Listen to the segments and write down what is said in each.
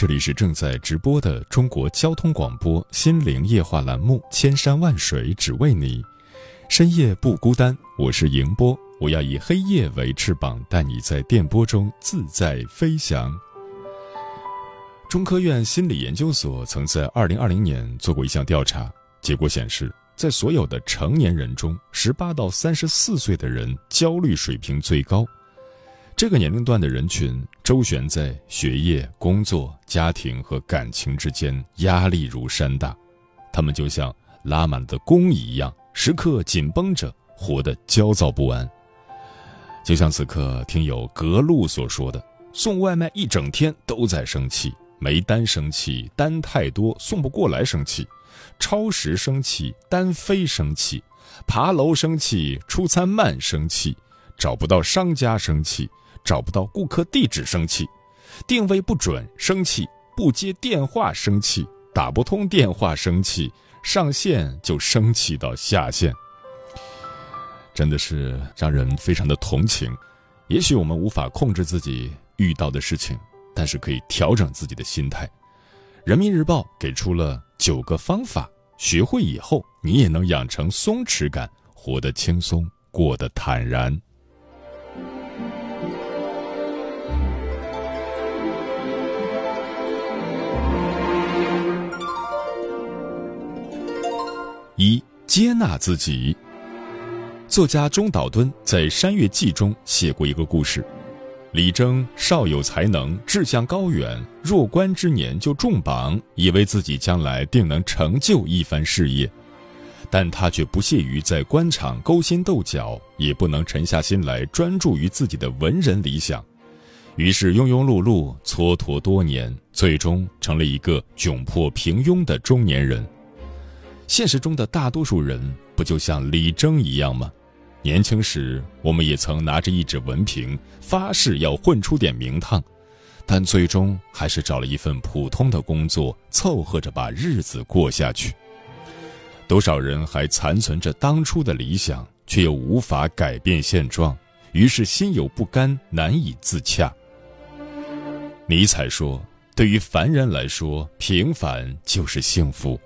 这里是正在直播的中国交通广播心灵夜话栏目《千山万水只为你》，深夜不孤单，我是迎波，我要以黑夜为翅膀，带你在电波中自在飞翔。中科院心理研究所曾在二零二零年做过一项调查，结果显示，在所有的成年人中，十八到三十四岁的人焦虑水平最高。这个年龄段的人群周旋在学业、工作、家庭和感情之间，压力如山大。他们就像拉满的弓一样，时刻紧绷着，活得焦躁不安。就像此刻听友格路所说的：“送外卖一整天都在生气，没单生气，单太多送不过来生气，超时生气，单飞生气，爬楼生气，出餐慢生气，找不到商家生气。”找不到顾客地址生气，定位不准生气，不接电话生气，打不通电话生气，上线就生气到下线，真的是让人非常的同情。也许我们无法控制自己遇到的事情，但是可以调整自己的心态。人民日报给出了九个方法，学会以后，你也能养成松弛感，活得轻松，过得坦然。一接纳自己。作家中岛敦在《山月记》中写过一个故事：李征少有才能，志向高远，弱冠之年就中榜，以为自己将来定能成就一番事业。但他却不屑于在官场勾心斗角，也不能沉下心来专注于自己的文人理想，于是庸庸碌碌，蹉跎多年，最终成了一个窘迫平庸的中年人。现实中的大多数人不就像李征一样吗？年轻时我们也曾拿着一纸文凭，发誓要混出点名堂，但最终还是找了一份普通的工作，凑合着把日子过下去。多少人还残存着当初的理想，却又无法改变现状，于是心有不甘，难以自洽。尼采说：“对于凡人来说，平凡就是幸福。”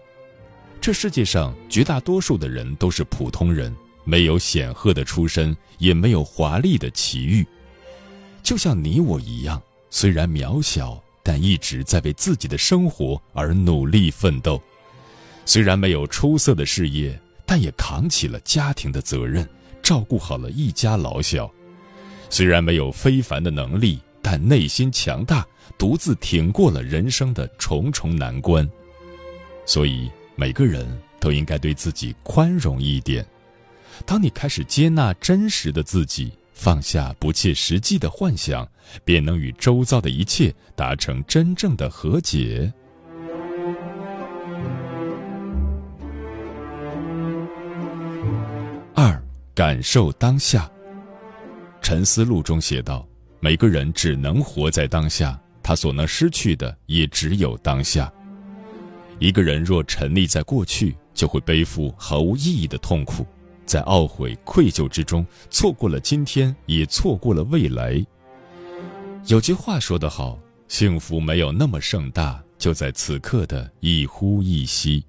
这世界上绝大多数的人都是普通人，没有显赫的出身，也没有华丽的奇遇，就像你我一样，虽然渺小，但一直在为自己的生活而努力奋斗；虽然没有出色的事业，但也扛起了家庭的责任，照顾好了一家老小；虽然没有非凡的能力，但内心强大，独自挺过了人生的重重难关。所以。每个人都应该对自己宽容一点。当你开始接纳真实的自己，放下不切实际的幻想，便能与周遭的一切达成真正的和解。二，感受当下。沉思录中写道：“每个人只能活在当下，他所能失去的也只有当下。”一个人若沉溺在过去，就会背负毫无意义的痛苦，在懊悔、愧疚之中，错过了今天，也错过了未来。有句话说得好：“幸福没有那么盛大，就在此刻的一呼一吸。”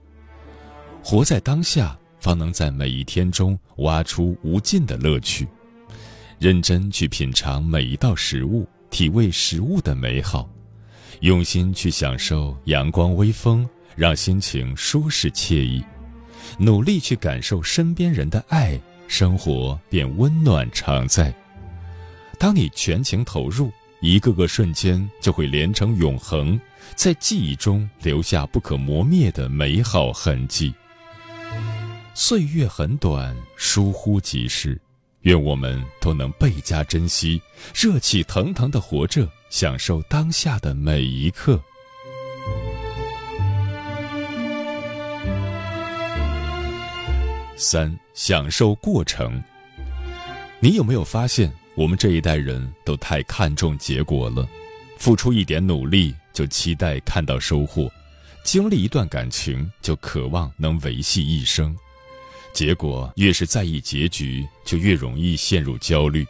活在当下，方能在每一天中挖出无尽的乐趣。认真去品尝每一道食物，体味食物的美好，用心去享受阳光微风。让心情舒适惬意，努力去感受身边人的爱，生活便温暖常在。当你全情投入，一个个瞬间就会连成永恒，在记忆中留下不可磨灭的美好痕迹。岁月很短，疏忽即逝，愿我们都能倍加珍惜，热气腾腾的活着，享受当下的每一刻。三，享受过程。你有没有发现，我们这一代人都太看重结果了？付出一点努力，就期待看到收获；经历一段感情，就渴望能维系一生。结果越是在意结局，就越容易陷入焦虑。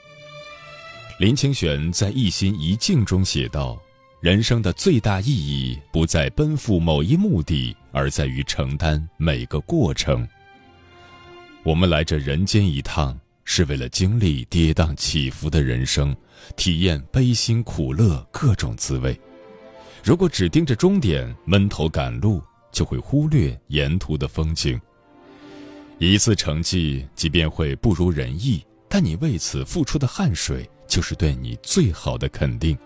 林清玄在《一心一境》中写道：“人生的最大意义，不在奔赴某一目的，而在于承担每个过程。”我们来这人间一趟，是为了经历跌宕起伏的人生，体验悲辛苦乐各种滋味。如果只盯着终点，闷头赶路，就会忽略沿途的风景。一次成绩，即便会不如人意，但你为此付出的汗水，就是对你最好的肯定。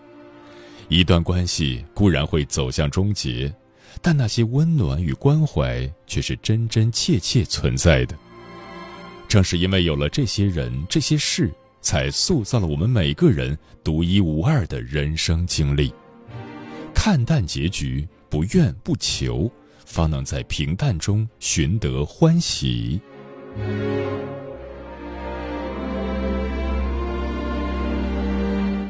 一段关系固然会走向终结，但那些温暖与关怀，却是真真切切存在的。正是因为有了这些人、这些事，才塑造了我们每个人独一无二的人生经历。看淡结局，不怨不求，方能在平淡中寻得欢喜。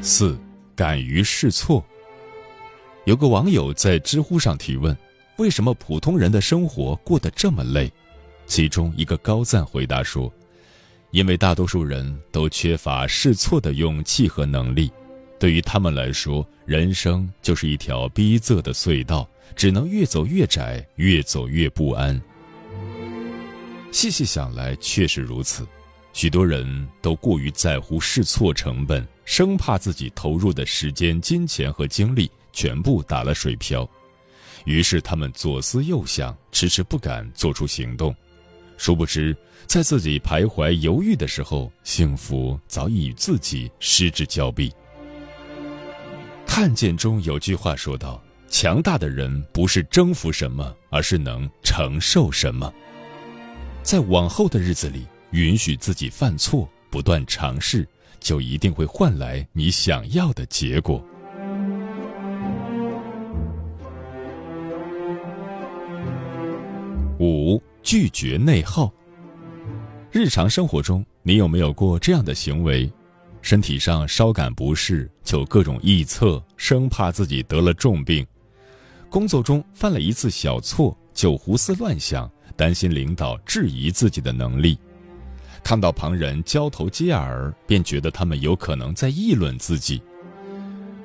四，敢于试错。有个网友在知乎上提问：“为什么普通人的生活过得这么累？”其中一个高赞回答说：“因为大多数人都缺乏试错的勇气和能力，对于他们来说，人生就是一条逼仄的隧道，只能越走越窄，越走越不安。”细细想来，确实如此。许多人都过于在乎试错成本，生怕自己投入的时间、金钱和精力全部打了水漂，于是他们左思右想，迟迟不敢做出行动。殊不知，在自己徘徊犹豫的时候，幸福早已与自己失之交臂。看见中有句话说道：“强大的人不是征服什么，而是能承受什么。”在往后的日子里，允许自己犯错，不断尝试，就一定会换来你想要的结果。五。拒绝内耗。日常生活中，你有没有过这样的行为？身体上稍感不适，就各种臆测，生怕自己得了重病；工作中犯了一次小错，就胡思乱想，担心领导质疑自己的能力；看到旁人交头接耳，便觉得他们有可能在议论自己。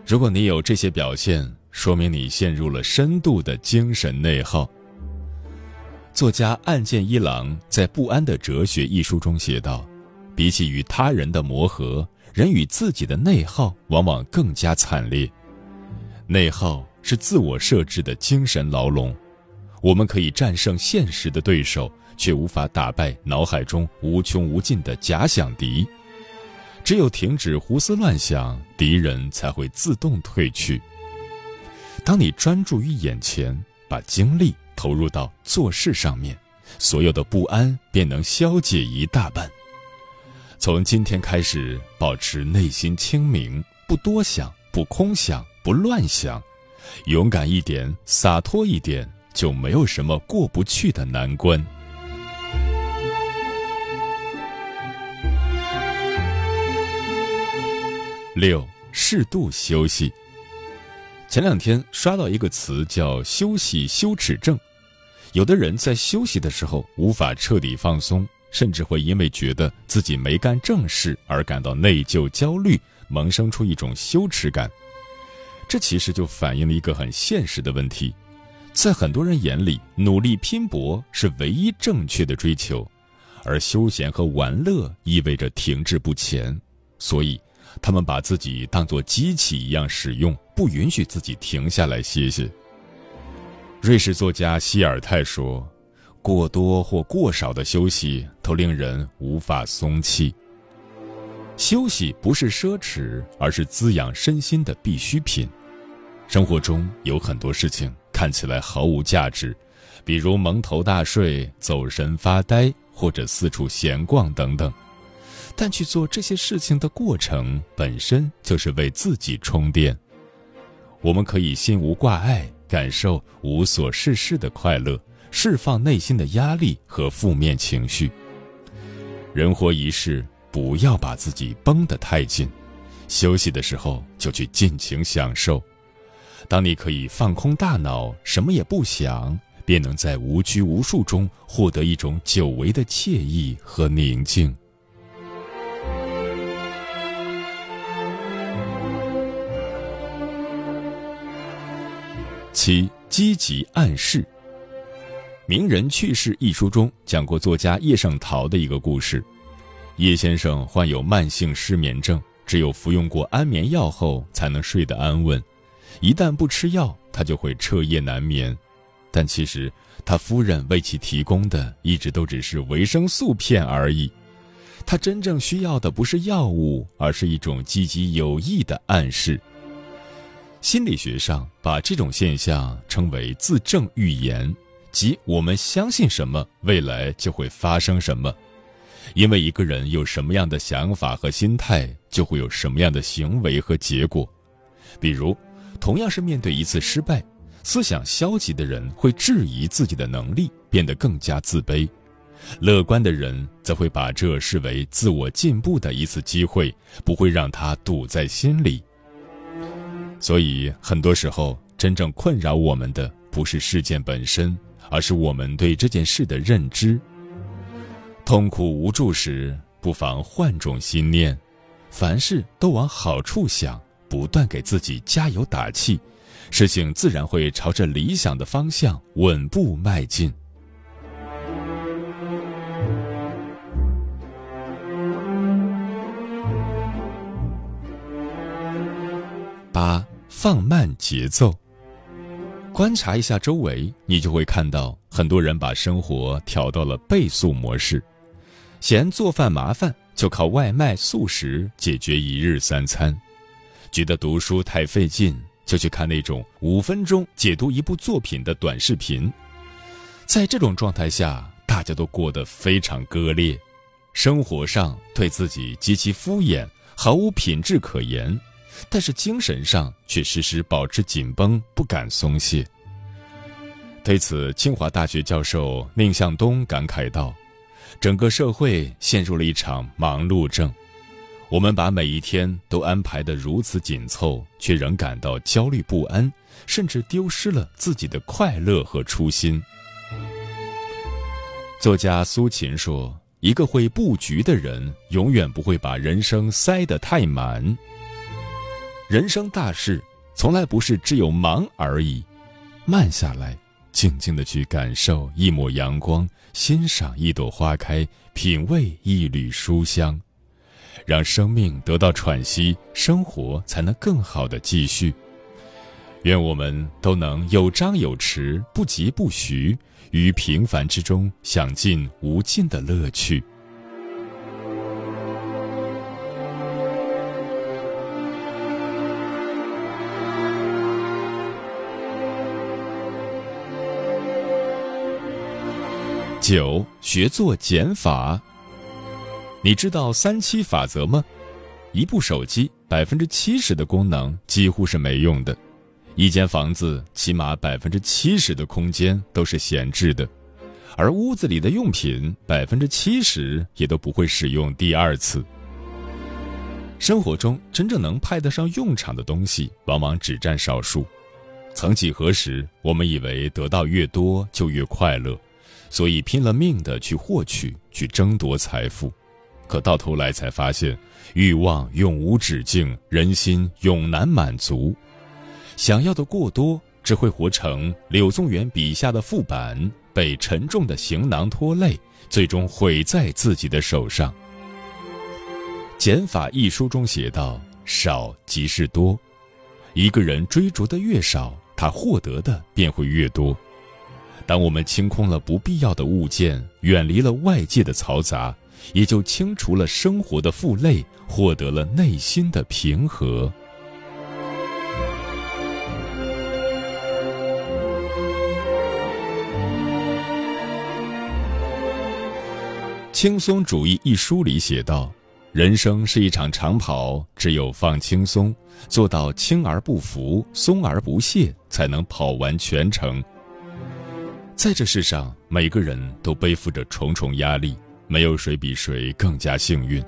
如果你有这些表现，说明你陷入了深度的精神内耗。作家岸见一郎在《不安的哲学》一书中写道：“比起与他人的磨合，人与自己的内耗往往更加惨烈。内耗是自我设置的精神牢笼，我们可以战胜现实的对手，却无法打败脑海中无穷无尽的假想敌。只有停止胡思乱想，敌人才会自动退去。当你专注于眼前，把精力。”投入到做事上面，所有的不安便能消解一大半。从今天开始，保持内心清明，不多想，不空想，不乱想，勇敢一点，洒脱一点，就没有什么过不去的难关。六，适度休息。前两天刷到一个词叫“休息羞耻症”。有的人在休息的时候无法彻底放松，甚至会因为觉得自己没干正事而感到内疚、焦虑，萌生出一种羞耻感。这其实就反映了一个很现实的问题：在很多人眼里，努力拼搏是唯一正确的追求，而休闲和玩乐意味着停滞不前，所以他们把自己当作机器一样使用，不允许自己停下来歇歇。瑞士作家希尔泰说：“过多或过少的休息都令人无法松气。休息不是奢侈，而是滋养身心的必需品。生活中有很多事情看起来毫无价值，比如蒙头大睡、走神发呆或者四处闲逛等等。但去做这些事情的过程本身就是为自己充电。我们可以心无挂碍，感受无所事事的快乐，释放内心的压力和负面情绪。人活一世，不要把自己绷得太紧，休息的时候就去尽情享受。当你可以放空大脑，什么也不想，便能在无拘无束中获得一种久违的惬意和宁静。七、积极暗示。《名人趣事》一书中讲过作家叶圣陶的一个故事。叶先生患有慢性失眠症，只有服用过安眠药后才能睡得安稳。一旦不吃药，他就会彻夜难眠。但其实他夫人为其提供的一直都只是维生素片而已。他真正需要的不是药物，而是一种积极有益的暗示。心理学上把这种现象称为自证预言，即我们相信什么，未来就会发生什么。因为一个人有什么样的想法和心态，就会有什么样的行为和结果。比如，同样是面对一次失败，思想消极的人会质疑自己的能力，变得更加自卑；乐观的人则会把这视为自我进步的一次机会，不会让他堵在心里。所以，很多时候，真正困扰我们的不是事件本身，而是我们对这件事的认知。痛苦无助时，不妨换种心念，凡事都往好处想，不断给自己加油打气，事情自然会朝着理想的方向稳步迈进。放慢节奏，观察一下周围，你就会看到很多人把生活调到了倍速模式，嫌做饭麻烦，就靠外卖速食解决一日三餐；觉得读书太费劲，就去看那种五分钟解读一部作品的短视频。在这种状态下，大家都过得非常割裂，生活上对自己极其敷衍，毫无品质可言。但是精神上却时时保持紧绷，不敢松懈。对此，清华大学教授宁向东感慨道：“整个社会陷入了一场忙碌症，我们把每一天都安排得如此紧凑，却仍感到焦虑不安，甚至丢失了自己的快乐和初心。”作家苏秦说：“一个会布局的人，永远不会把人生塞得太满。”人生大事从来不是只有忙而已，慢下来，静静的去感受一抹阳光，欣赏一朵花开，品味一缕书香，让生命得到喘息，生活才能更好的继续。愿我们都能有张有弛，不疾不徐，于平凡之中享尽无尽的乐趣。九，学做减法。你知道三七法则吗？一部手机百分之七十的功能几乎是没用的，一间房子起码百分之七十的空间都是闲置的，而屋子里的用品百分之七十也都不会使用第二次。生活中真正能派得上用场的东西，往往只占少数。曾几何时，我们以为得到越多就越快乐。所以拼了命的去获取、去争夺财富，可到头来才发现，欲望永无止境，人心永难满足。想要的过多，只会活成柳宗元笔下的副板，被沉重的行囊拖累，最终毁在自己的手上。《减法》一书中写道：“少即是多，一个人追逐的越少，他获得的便会越多。”当我们清空了不必要的物件，远离了外界的嘈杂，也就清除了生活的负累，获得了内心的平和。《轻松主义》一书里写道：“人生是一场长跑，只有放轻松，做到轻而不浮，松而不懈，才能跑完全程。”在这世上，每个人都背负着重重压力，没有谁比谁更加幸运。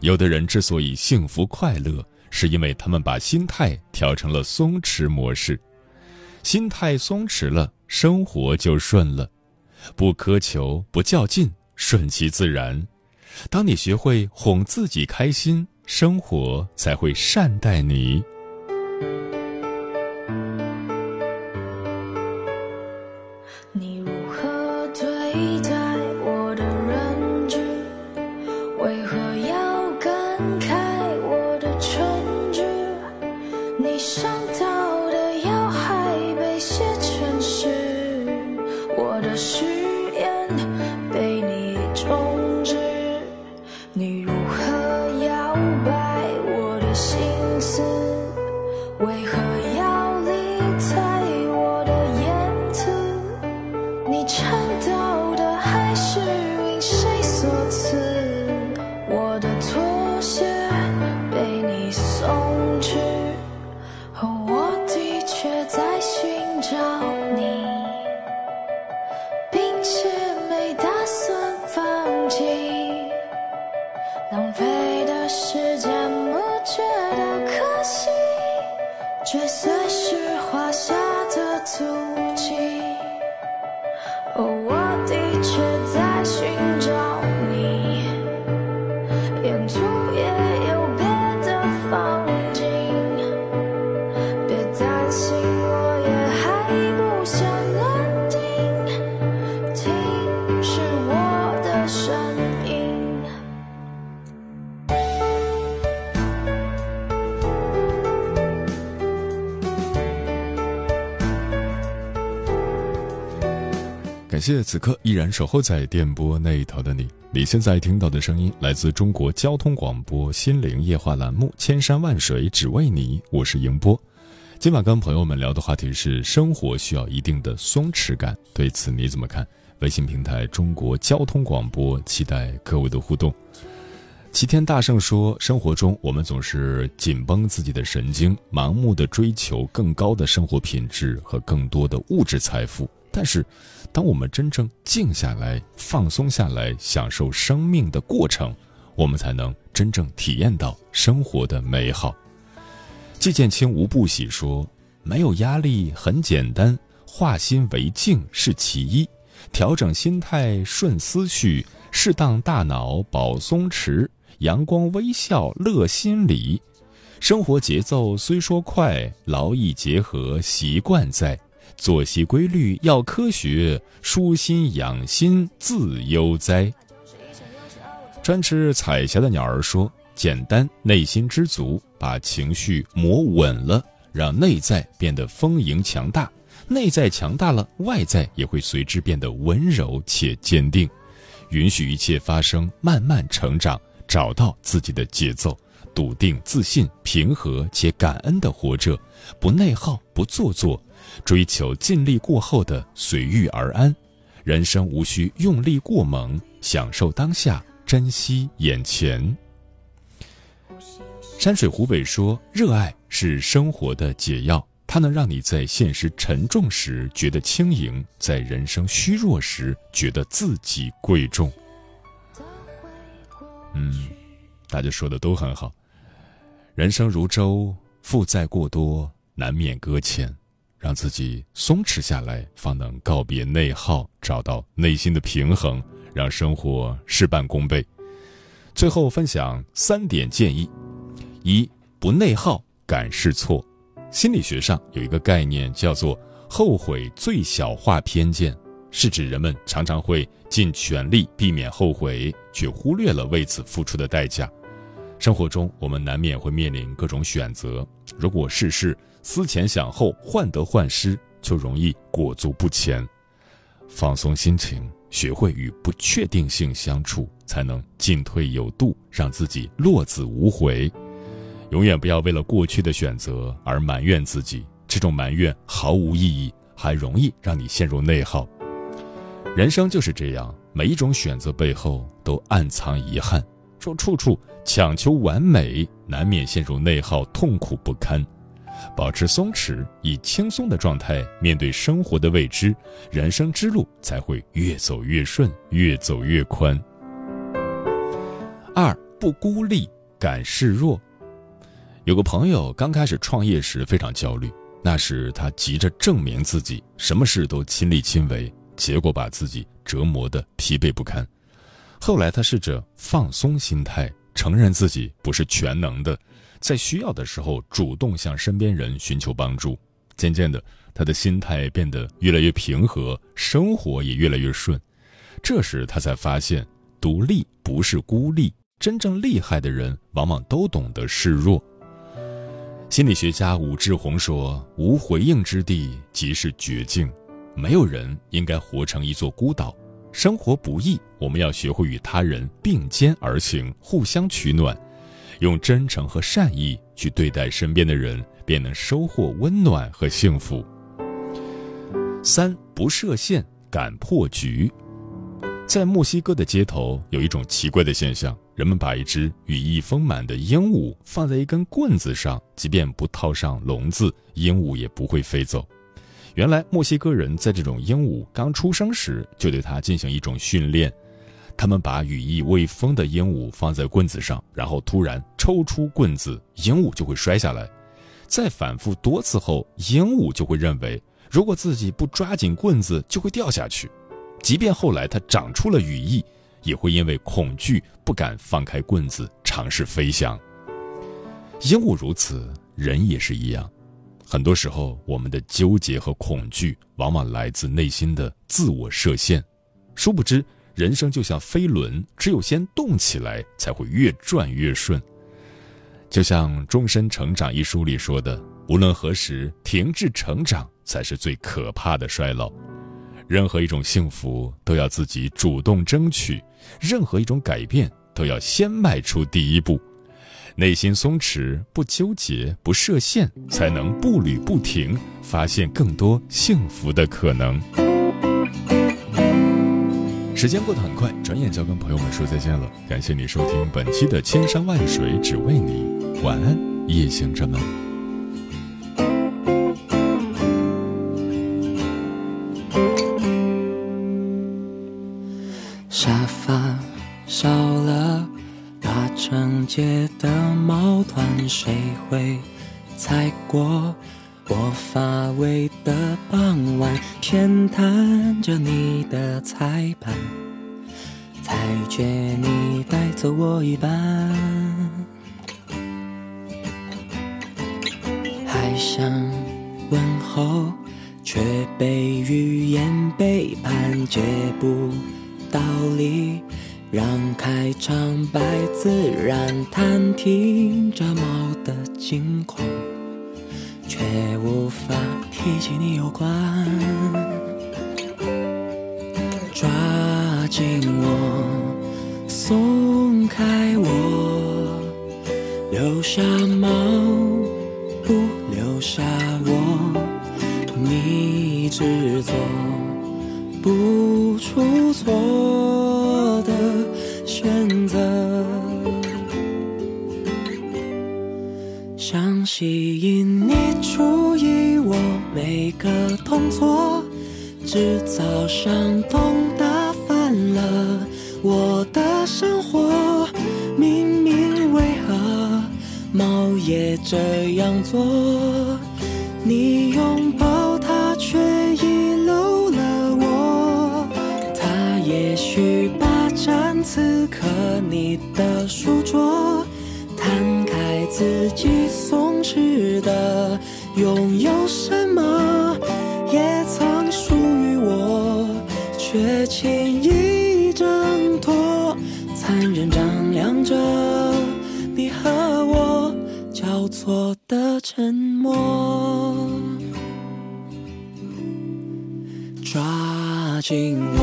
有的人之所以幸福快乐，是因为他们把心态调成了松弛模式，心态松弛了，生活就顺了，不苛求，不较劲。顺其自然，当你学会哄自己开心，生活才会善待你。感谢此刻依然守候在电波那一头的你。你现在听到的声音来自中国交通广播心灵夜话栏目《千山万水只为你》，我是迎波。今晚跟朋友们聊的话题是：生活需要一定的松弛感，对此你怎么看？微信平台中国交通广播，期待各位的互动。齐天大圣说：生活中我们总是紧绷自己的神经，盲目的追求更高的生活品质和更多的物质财富，但是。当我们真正静下来、放松下来，享受生命的过程，我们才能真正体验到生活的美好。季建清无不喜说：“没有压力很简单，化心为静是其一，调整心态顺思绪，适当大脑保松弛，阳光微笑乐心理。生活节奏虽说快，劳逸结合习惯在。”作息规律要科学，舒心养心自悠哉。专吃彩霞的鸟儿说：“简单，内心知足，把情绪磨稳了，让内在变得丰盈强大。内在强大了，外在也会随之变得温柔且坚定。允许一切发生，慢慢成长，找到自己的节奏，笃定、自信、平和且感恩的活着，不内耗，不做作。”追求尽力过后的随遇而安，人生无需用力过猛，享受当下，珍惜眼前。山水湖北说：“热爱是生活的解药，它能让你在现实沉重时觉得轻盈，在人生虚弱时觉得自己贵重。”嗯，大家说的都很好。人生如舟，负债过多，难免搁浅。让自己松弛下来，方能告别内耗，找到内心的平衡，让生活事半功倍。最后分享三点建议：一、不内耗，敢试错。心理学上有一个概念叫做“后悔最小化偏见”，是指人们常常会尽全力避免后悔，却忽略了为此付出的代价。生活中，我们难免会面临各种选择，如果事事思前想后、患得患失，就容易裹足不前。放松心情，学会与不确定性相处，才能进退有度，让自己落子无悔。永远不要为了过去的选择而埋怨自己，这种埋怨毫无意义，还容易让你陷入内耗。人生就是这样，每一种选择背后都暗藏遗憾。若处处强求完美，难免陷入内耗，痛苦不堪。保持松弛，以轻松的状态面对生活的未知，人生之路才会越走越顺，越走越宽。二不孤立，敢示弱。有个朋友刚开始创业时非常焦虑，那时他急着证明自己，什么事都亲力亲为，结果把自己折磨得疲惫不堪。后来他试着放松心态，承认自己不是全能的。在需要的时候，主动向身边人寻求帮助。渐渐的，他的心态变得越来越平和，生活也越来越顺。这时，他才发现，独立不是孤立，真正厉害的人往往都懂得示弱。心理学家武志红说：“无回应之地即是绝境，没有人应该活成一座孤岛。生活不易，我们要学会与他人并肩而行，互相取暖。”用真诚和善意去对待身边的人，便能收获温暖和幸福。三不设限，敢破局。在墨西哥的街头，有一种奇怪的现象：人们把一只羽翼丰满的鹦鹉放在一根棍子上，即便不套上笼子，鹦鹉也不会飞走。原来，墨西哥人在这种鹦鹉刚出生时就对它进行一种训练。他们把羽翼未丰的鹦鹉放在棍子上，然后突然抽出棍子，鹦鹉就会摔下来。再反复多次后，鹦鹉就会认为，如果自己不抓紧棍子，就会掉下去。即便后来它长出了羽翼，也会因为恐惧不敢放开棍子尝试飞翔。鹦鹉如此，人也是一样。很多时候，我们的纠结和恐惧，往往来自内心的自我设限，殊不知。人生就像飞轮，只有先动起来，才会越转越顺。就像《终身成长》一书里说的：“无论何时，停滞成长才是最可怕的衰老。任何一种幸福都要自己主动争取，任何一种改变都要先迈出第一步。内心松弛，不纠结，不设限，才能步履不停，发现更多幸福的可能。”时间过得很快，转眼就要跟朋友们说再见了。感谢你收听本期的《千山万水只为你》，晚安，夜行者们。看着你的彩盘，才觉你带走我一半。还想问候，却被语言背叛，绝不到理，让开场白自然谈听着猫的近况。却无法提起你有关，抓紧我，松开我，留下猫，不留下我，你只做不出错的选择，想吸引你。注意我每个动作，制造伤痛打翻了我的生活。明明为何猫也这样做？你拥抱它，却遗漏了我。它也许霸占此刻你的书桌，摊开自己所沉默抓紧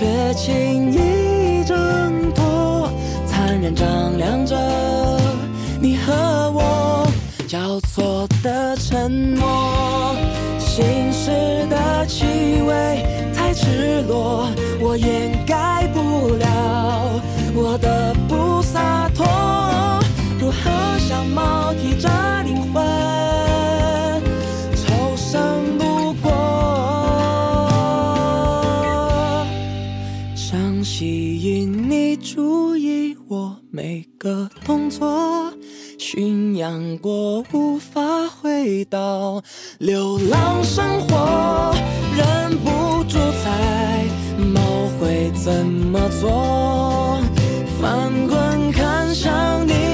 却轻易挣脱残忍丈量着你和我交错的承诺心事的气味太赤裸我掩盖不了我的不洒脱。如何像猫提着灵魂每个动作驯养过无法回到流浪生活忍不住猜猫会怎么做。翻滚看向你